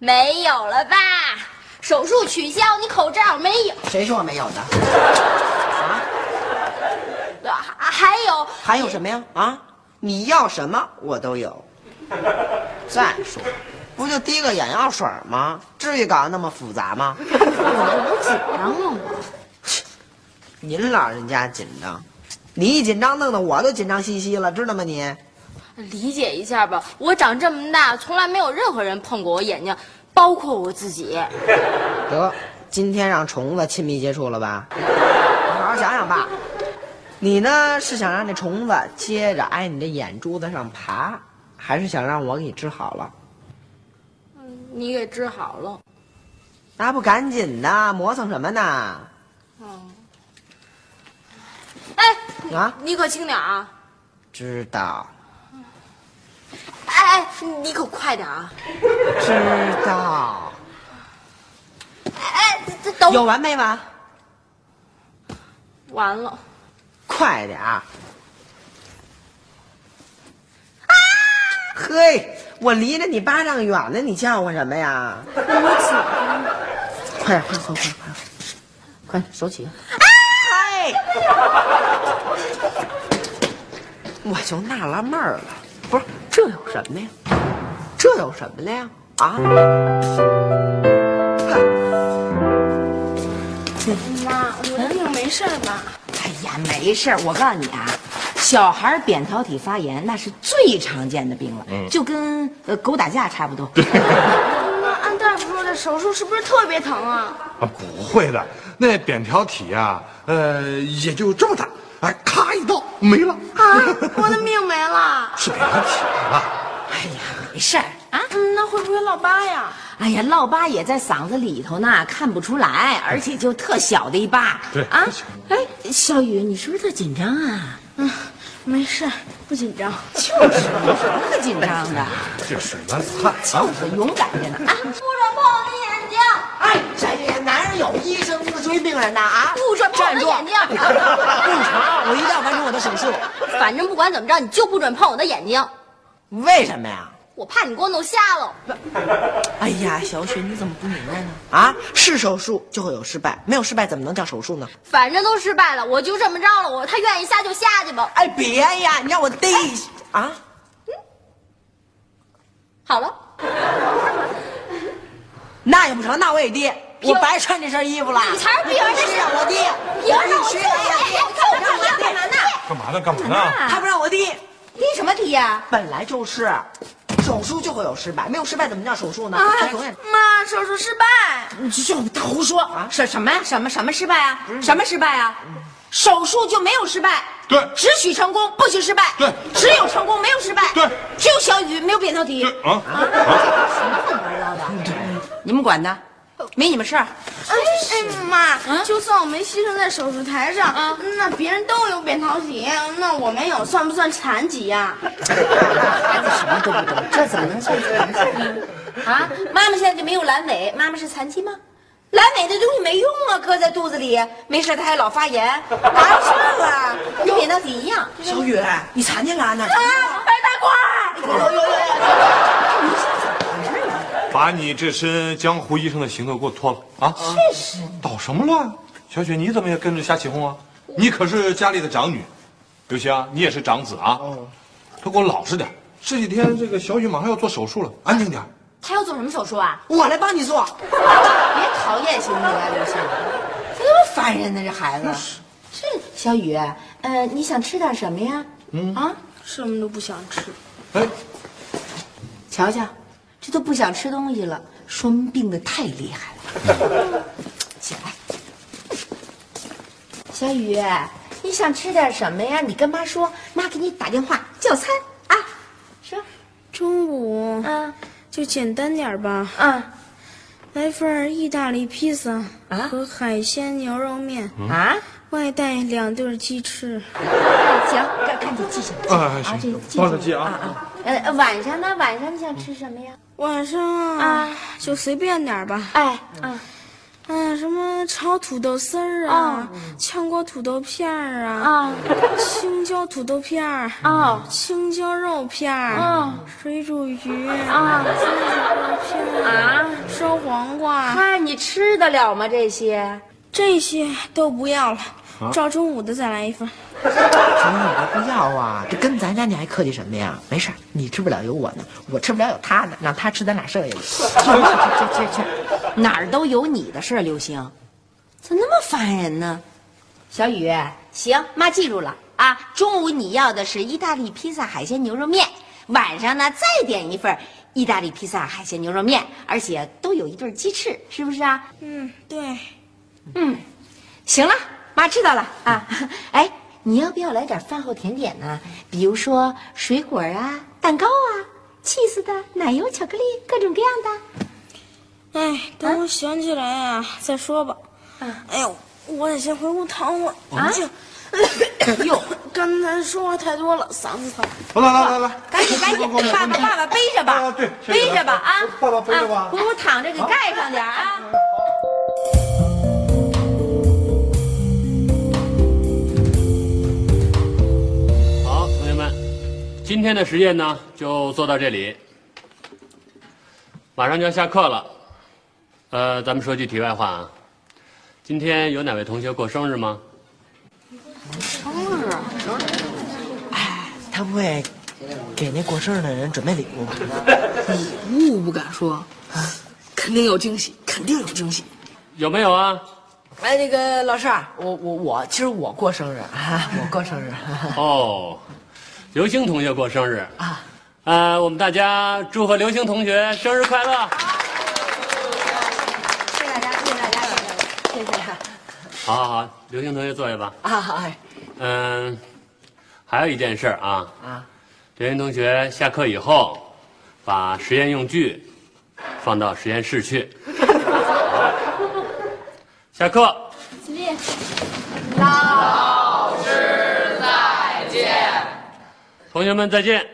没有了吧？手术取消，你口罩没有？谁说我没有的？啊还有还有什么呀？啊，你要什么我都有。再说，不就滴个眼药水吗？至于搞得那么复杂吗？我这不紧张了我。您老人家紧张，你一紧张，弄得我都紧张兮兮了，知道吗你？理解一下吧，我长这么大，从来没有任何人碰过我眼睛，包括我自己。得，今天让虫子亲密接触了吧？好好想想吧。你呢是想让这虫子接着挨你的眼珠子上爬，还是想让我给你治好了？你给治好了。那不赶紧的，磨蹭什么呢？嗯。哎，啊，你可轻点啊！知道，你可快点啊！知道。哎，这等有完没完？完了。快点！啊！嘿，我离着你巴掌远呢，你叫唤什么呀？快点，快快快快，快手起！哎！我就纳了闷儿了，不是这有什么呀？这有什么了呀？啊？妈，我的病没事吧？哎呀，没事儿。我告诉你啊，小孩扁桃体发炎那是最常见的病了，就跟呃狗打架差不多。那按大夫说的手术是不是特别疼啊？啊，不会的，那扁桃体呀、呃，也就这么大，哎，咔一刀没了，啊，我的命没了。是扁桃体没了。哎呀，没事儿啊。嗯，那会不会落疤呀？哎呀，落疤也在嗓子里头呢，看不出来，而且就特小的一疤。对啊。哎，小雨，你是不是特紧张啊？嗯，没事，不紧张。就是，有什么可紧张的？这水蛮汗就啊！是勇敢着呢啊！不准碰我的眼睛！哎，这男人有医生不追病人的啊！不准碰我的眼睛！不成，我一定要完成我的手术。反正不管怎么着，你就不准碰我的眼睛，为什么呀？我怕你给我弄瞎了。哎呀，小雪，你怎么不明白呢？啊，是手术就会有失败，没有失败怎么能叫手术呢？反正都失败了，我就这么着了。我他愿意瞎就瞎去吧。哎，别呀，你让我逮啊！好了，那也不成，那我也滴，我白穿这身衣服了。你才是逼人的是让我滴，别让我去！必须让我滴你看我干嘛干嘛呢？干嘛呢？干嘛呢？他不让我滴，滴什么滴呀？本来就是，手术就会有失败，没有失败怎么叫手术呢？他永远妈，手术失败。你就就胡说啊！什什么呀？什么什么失败啊？什么失败啊？手术就没有失败，对只许成功，不许失败，对只有成功，没有失败，对只有小雨，没有扁桃体，啊啊啊！你们管的，没你们事儿。哎哎妈，就算我没牺牲在手术台上，那别人都有扁桃体，那我没有，算不算残疾呀？什么都不懂，这怎么能算残疾呢？啊，妈妈现在就没有阑尾，妈妈是残疾吗？阑尾的东西没用啊，搁在肚子里，没事它还老发炎，哪有事啊？跟扁桃体一样。小雨，你残疾了呢？啊，白大褂，有有有 把你这身江湖医生的行头给我脱了啊！是是，捣什么乱？小雪，你怎么也跟着瞎起哄啊？你可是家里的长女，刘星啊，你也是长子啊！都给我老实点。这几天这个小雨马上要做手术了，安静点。她要做什么手术啊？我来帮你做。别讨厌行不行啊，刘星？这多烦人呢，这孩子。这小雨，呃，你想吃点什么呀？嗯啊，什么都不想吃。哎，瞧瞧，这都不想吃东西了，说明病得太厉害了。起来，小雨，你想吃点什么呀？你跟妈说，妈给你打电话叫餐啊。说，中午啊就简单点儿吧，啊来份意大利披萨啊和海鲜牛肉面，啊！外带两对鸡翅。行，看看你记什么？啊，这行，记帮着记啊。啊。呃，晚上呢？晚上你想吃什么呀？晚上啊就随便点儿吧，哎，啊嗯，什么炒土豆丝儿啊，炝锅土豆片儿啊，啊青椒土豆片儿，啊青椒肉片儿，啊水煮鱼啊金针片儿啊！烧黄瓜，嗨，你吃得了吗？这些？这些都不要了，照中午的再来一份。什么你都不要啊？这跟咱家你还客气什么呀？没事，你吃不了有我呢，我吃不了有他呢，让他吃咱俩剩下的。去去去，哪儿都有你的事儿，刘星，怎么那么烦人呢？小雨，行，妈记住了啊。中午你要的是意大利披萨海鲜牛肉面，晚上呢再点一份意大利披萨海鲜牛肉面，而且都有一对鸡翅，是不是啊？嗯，对，嗯，行了，妈知道了啊。哎，你要不要来点饭后甜点呢？比如说水果啊、蛋糕啊、cheese 的、奶油、巧克力，各种各样的。哎，等我想起来啊，再说吧。哎呦，我得先回屋躺会儿。啊就哟，刚才说话太多了，嗓子疼。来来来来，赶紧赶紧，爸爸爸爸背着吧，啊对背着吧啊，爸爸背着吧啊回屋躺着给盖上点儿啊。今天的实验呢就做到这里，马上就要下课了。呃，咱们说句题外话啊，今天有哪位同学过生日吗？生日？哎他不会给那过生日的人准备礼物吧？礼物不敢说，肯定有惊喜，肯定有惊喜。有没有啊？哎，那个老师啊，我我我，其实我过生日啊，我过生日。哦，刘星同学过生日啊。呃，我们大家祝贺刘星同学生日快乐。谢谢大家，谢谢大家，谢谢。好好好，刘星同学坐下吧。啊，好嗯，还有一件事儿啊，啊，刘星同学下课以后，把实验用具放到实验室去。下课。老师同学们再见。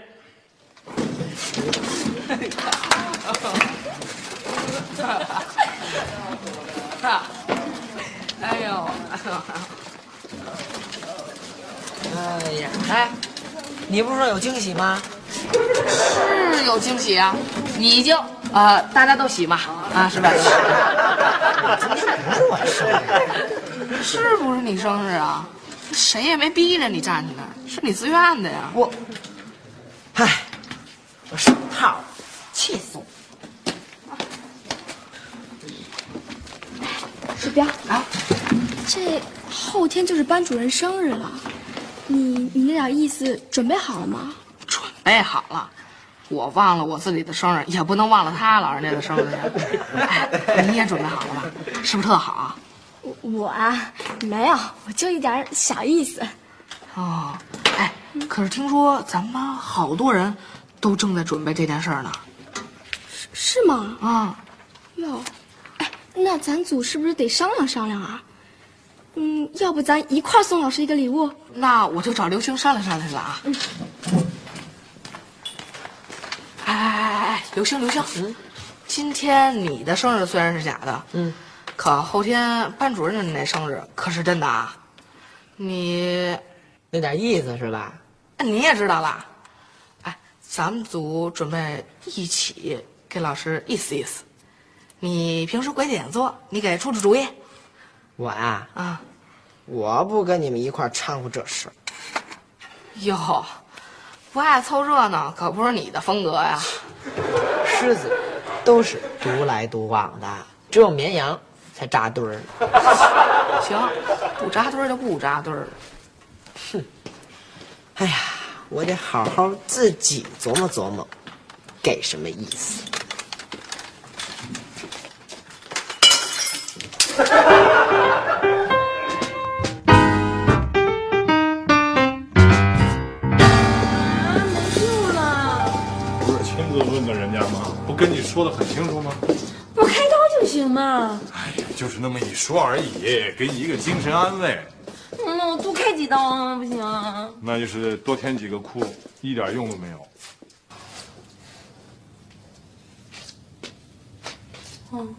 哎呦，哎呀，哎，你不是说有惊喜吗？是有惊喜啊！你已经呃，大家都喜嘛啊，是吧？我生日是不是你生日啊？谁也没逼着你站起来，是你自愿的呀。我，唉，我手套，气死我！鼠标啊，这后天就是班主任生日了，你你那点意思准备好了吗？准备好了，我忘了我自己的生日，也不能忘了他老人家的生日呀。哎，你也准备好了吧？是不是特好啊？我我啊，没有，我就一点小意思。哦，哎，可是听说咱们班好多人都正在准备这件事儿呢。是吗？啊，哟，哎，那咱组是不是得商量商量啊？嗯，要不咱一块儿送老师一个礼物？那我就找刘星商量商量去了啊。哎哎哎哎，刘星刘星，嗯，今天你的生日虽然是假的，嗯，可后天班主任的那生日可是真的啊。你那点意思是吧？你也知道了，哎，咱们组准备一起给老师意思意思。你平时鬼点做，你给出出主意我呀、啊。我不跟你们一块儿掺和这事。哟，不爱凑热闹可不是你的风格呀。狮子都是独来独往的，只有绵羊才扎堆儿。行，不扎堆儿就不扎堆儿。哼哎呀，我得好好自己琢磨琢磨，给什么意思。就是那么一说而已，给你一个精神安慰。那，我多开几刀啊，不行啊。那就是多添几个窟，一点用都没有。嗯。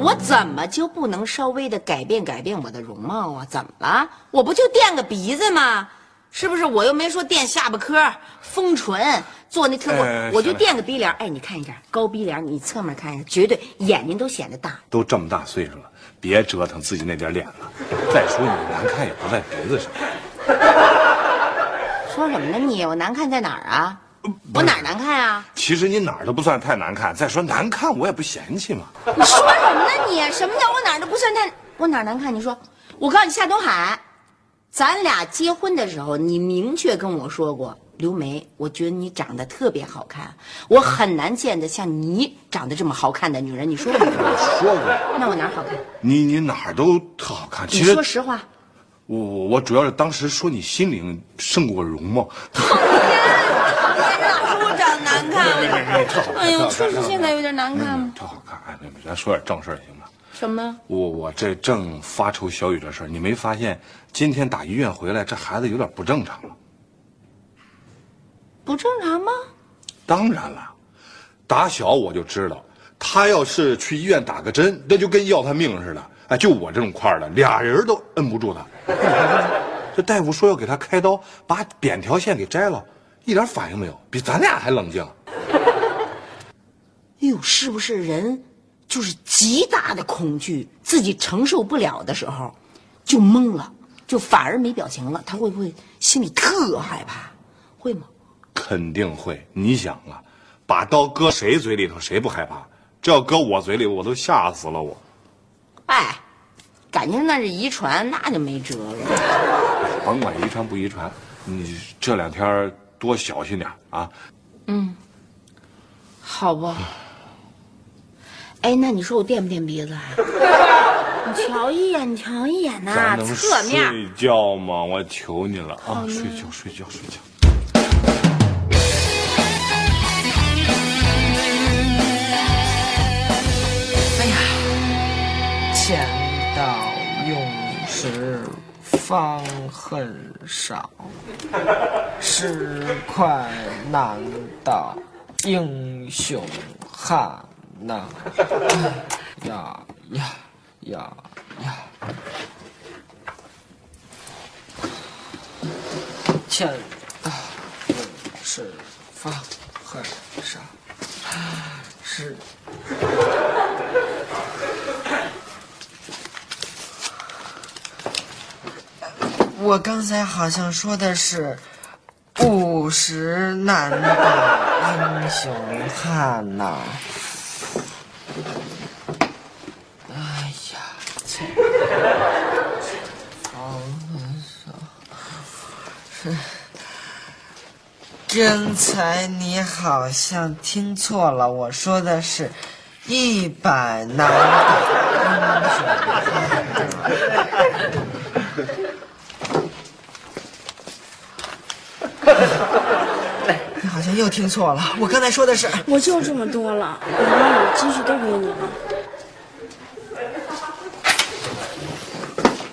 我怎么就不能稍微的改变改变我的容貌啊？怎么了？我不就垫个鼻子吗？是不是？我又没说垫下巴颏、丰唇，做那特哎务，我就垫个鼻梁。哎，你看一下高鼻梁，你侧面看一下，绝对眼睛都显得大。都这么大岁数了，别折腾自己那点脸了。再说你难看也不在鼻子上。说什么呢你？我难看在哪儿啊？我哪儿难看啊？其实你哪儿都不算太难看。再说难看，我也不嫌弃嘛。你说什么呢你？什么叫我哪儿都不算太？我哪儿难看？你说，我告诉你，夏东海，咱俩结婚的时候，你明确跟我说过，刘梅，我觉得你长得特别好看，我很难见的像你长得这么好看的女人。你说过没有？说过，那我哪儿好看？你你哪儿都特好看。你其实说实话。我我我主要是当时说你心灵胜过容貌。老说我长得难看。哎呦，确实现在有点难看嗯。特好看。哎，咱说点正事儿行吗？什么？我我这正发愁小雨这事儿，你没发现今天打医院回来，这孩子有点不正常了？不正常吗？当然了，打小我就知道，他要是去医院打个针，那就跟要他命似的。哎，就我这种块儿的，俩人都摁不住他。这大夫说要给他开刀，把扁条线给摘了，一点反应没有，比咱俩还冷静。哎呦，是不是人就是极大的恐惧，自己承受不了的时候，就懵了，就反而没表情了？他会不会心里特害怕？会吗？肯定会。你想啊，把刀搁谁嘴里头，谁不害怕？这要搁我嘴里，我都吓死了我。哎，感情那是遗传，那就没辙了。甭管遗传不遗传，你这两天多小心点啊！嗯，好吧。哎，那你说我垫不垫鼻子啊？你瞧一眼，你瞧一眼呐、侧面。睡觉吗？我求你了啊！睡觉，睡觉，睡觉。哎呀，钱到用时方恨少，十块难倒英雄汉呐！呀呀呀呀！钱到用时方恨少，是。我刚才好像说的是“五十难倒英雄汉”呐呀，这方是。刚才你好像听错了，我说的是“一百难倒英雄汉”。你好像又听错了，我刚才说的是，我就这么多了，我把我积蓄都给你了。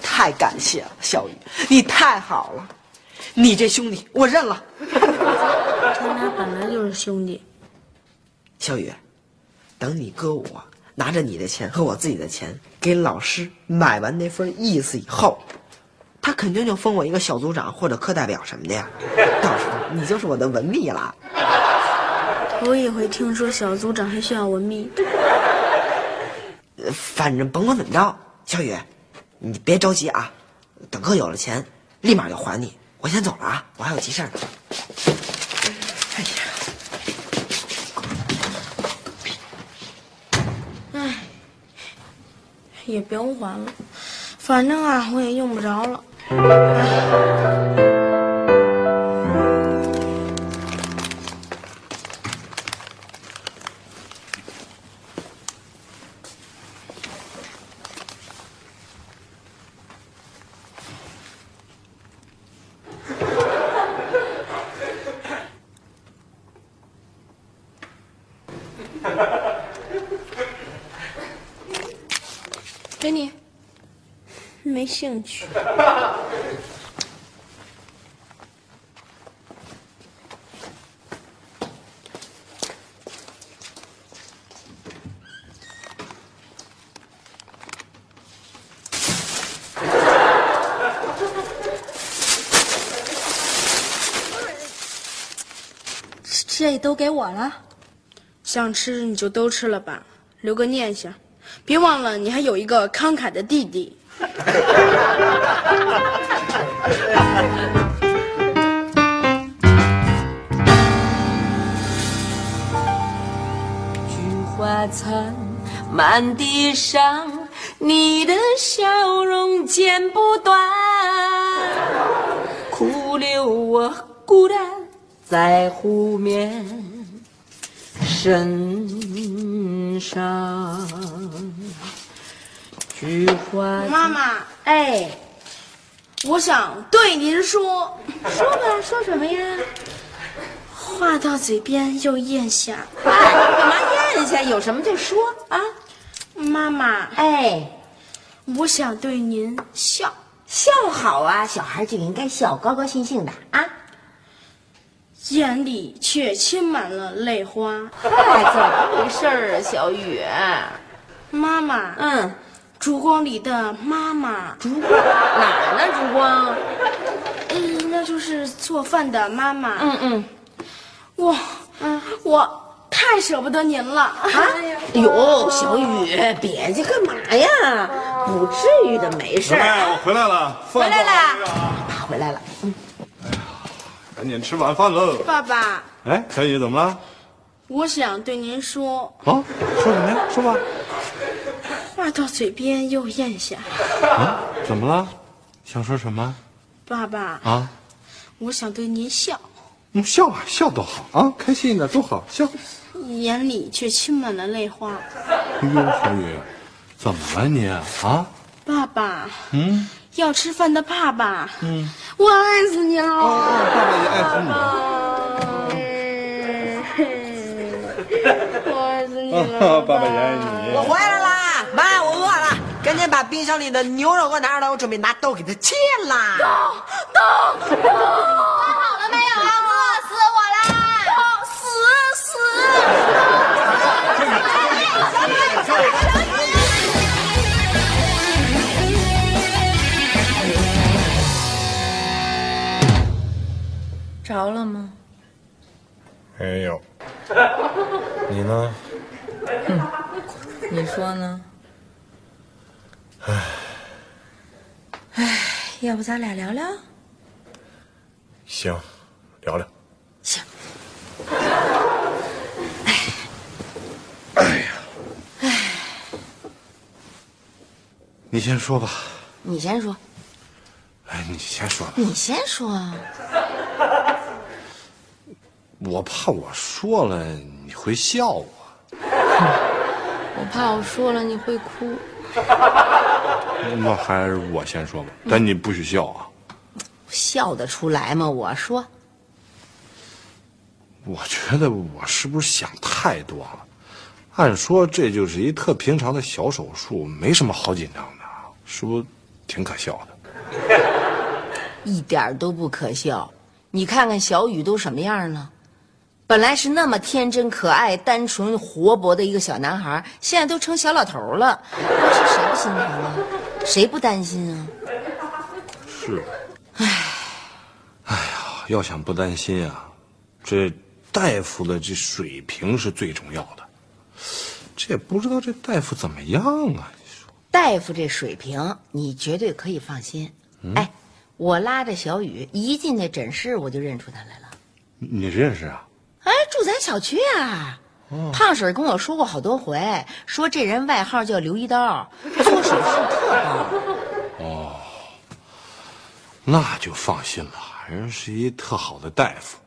太感谢了，小雨，你太好了，你这兄弟我认了。咱俩本来就是兄弟。小雨，等你哥我拿着你的钱和我自己的钱给老师买完那份意思以后，他肯定就封我一个小组长或者课代表什么的呀。到时候你就是我的文秘了。头一回听说小组长还需要文秘。呃反正甭管怎么着，小雨，你别着急啊，等哥有了钱，立马就还你。我先走了啊，我还有急事儿呢。哎呀，唉，也不用还了，反正啊，我也用不着了。没兴趣。这都给我了，想吃你就都吃了吧，留个念想。别忘了，你还有一个慷慨的弟弟。菊花残，满地伤，你的笑容剪不断，苦留我孤单在湖面身上。菊花，妈妈，哎，我想对您说，说吧，说什么呀？话到嘴边又咽下，干嘛咽下？有什么就说啊。妈妈，哎，我想对您笑，笑好啊，小孩就应该笑，高高兴兴的啊。眼里却噙满了泪花。哎，怎么回事儿啊，小雨？妈妈，嗯。烛光里的妈妈，烛光哪儿呢？烛光，嗯，那就是做饭的妈妈。嗯嗯，我，嗯，我太舍不得您了。啊，哎呦，小雨，别介干嘛呀？不至于的，没事。哎，我回来了，回来了，爸回来了。嗯，哎呀，赶紧吃晚饭喽。爸爸，哎，小雨怎么了？我想对您说。啊，说什么呀？说吧。话到嘴边又咽下。啊，怎么了？想说什么？爸爸啊，我想对您笑。嗯，笑啊，笑多好啊，开心的多好，笑。眼里却噙满了泪花。哎呦，小雨，怎么了你啊？爸爸，嗯，要吃饭的爸爸，嗯，我爱死你了。哦，爸爸也爱死你了。我爱死你了，爸爸也爱你。我回来啦。赶紧把冰箱里的牛肉给我拿出来，我准备拿刀给他切了。刀刀刀！切好了没有啊？饿死我了！死死！着了吗？没有。你呢？嗯，你说呢？唉，唉，要不咱俩聊聊？行，聊聊。行。哎，哎呀，唉，你先说吧。你先说。哎，你先说。你先说。我怕我说了你会笑我。我怕我说了你会哭。那还是我先说吧，但你不许笑啊！笑得出来吗？我说。我觉得我是不是想太多了？按说这就是一特平常的小手术，没什么好紧张的，是不是挺可笑的？一点都不可笑。你看看小雨都什么样了？本来是那么天真可爱、单纯活泼的一个小男孩，现在都成小老头了。这是谁不心疼啊？谁不担心啊？是。唉，哎呀，要想不担心啊，这大夫的这水平是最重要的。这也不知道这大夫怎么样啊？你说，大夫这水平，你绝对可以放心。哎，我拉着小雨一进那诊室，我就认出他来了。你认识啊？哎，住咱小区啊！胖婶跟我说过好多回，说这人外号叫刘一刀，做手术特棒。哦，那就放心了，人是一特好的大夫，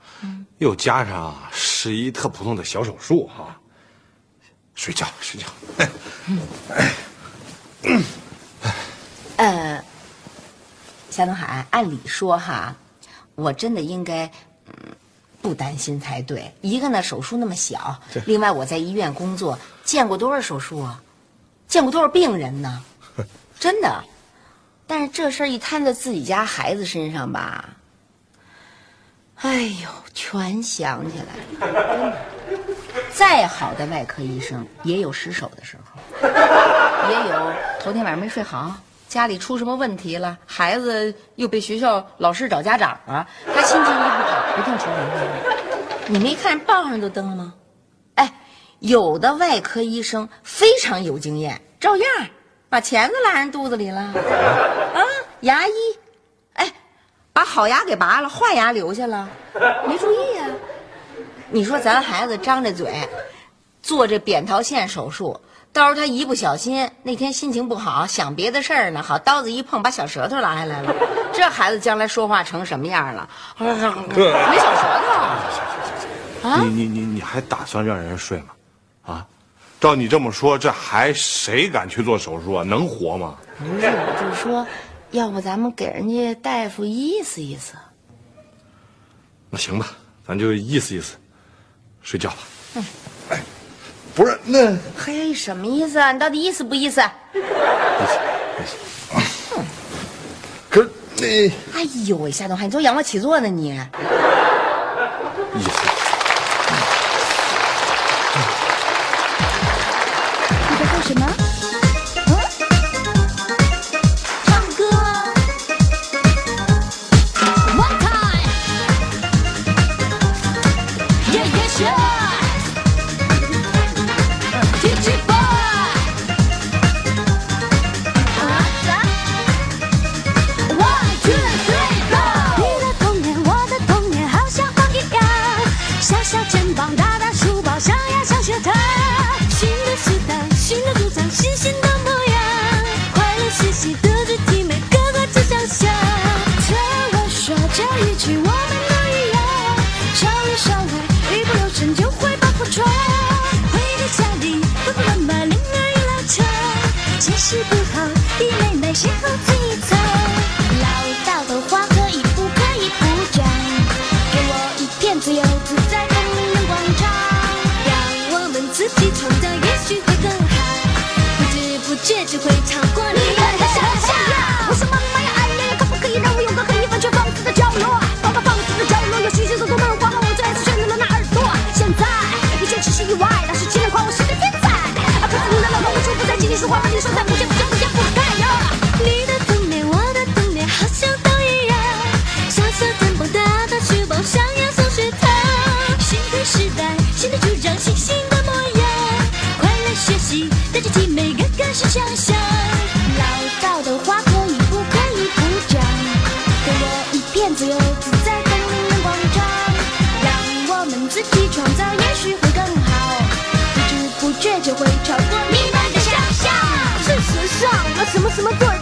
又加上是一特普通的小手术哈。睡觉，睡觉。呃，夏东海，按理说哈，我真的应该。不担心才对。一个呢手术那么小，另外我在医院工作，见过多少手术啊，见过多少病人呢？真的。但是这事儿一摊在自己家孩子身上吧，哎呦，全想起来了。再好的外科医生也有失手的时候，也有头天晚上没睡好，家里出什么问题了，孩子又被学校老师找家长啊，他心情一不好，一定出什么问题。你没看报上都登了吗？哎，有的外科医生非常有经验，照样把钳子拉人肚子里了。啊，牙医，哎，把好牙给拔了，坏牙留下了，没注意呀。你说咱孩子张着嘴做这扁桃腺手术，到时候他一不小心，那天心情不好，想别的事儿呢，好刀子一碰，把小舌头拉下来了，这孩子将来说话成什么样了？没小舌头。啊！你你你你还打算让人睡吗？啊？照你这么说，这还谁敢去做手术啊？能活吗？不是，我就是说，要不咱们给人家大夫意思意思。那行吧，咱就意思意思。睡觉吧。嗯，哎，不是那。嘿，什么意思啊？你到底意思不意思？可是那……哎呦喂，夏东海，你做仰卧起坐呢你？的妹妹谁是最丑？唠叨的话可以不可以不讲？给我一片自由自在的无人广场，让我们自己创造，也许会更好。不知不觉就会超过你的想象。我说妈妈呀，哎呀呀，可不可以让我有个可以完全放肆的角落？放放肆的角落，有稀稀疏疏漫画猫，我最爱是炫的了那耳朵。现在，一切只是意外，当时亲人夸我是个天才，可如你的唠叨无处不在，叽叽说话，把你说的。смотрит.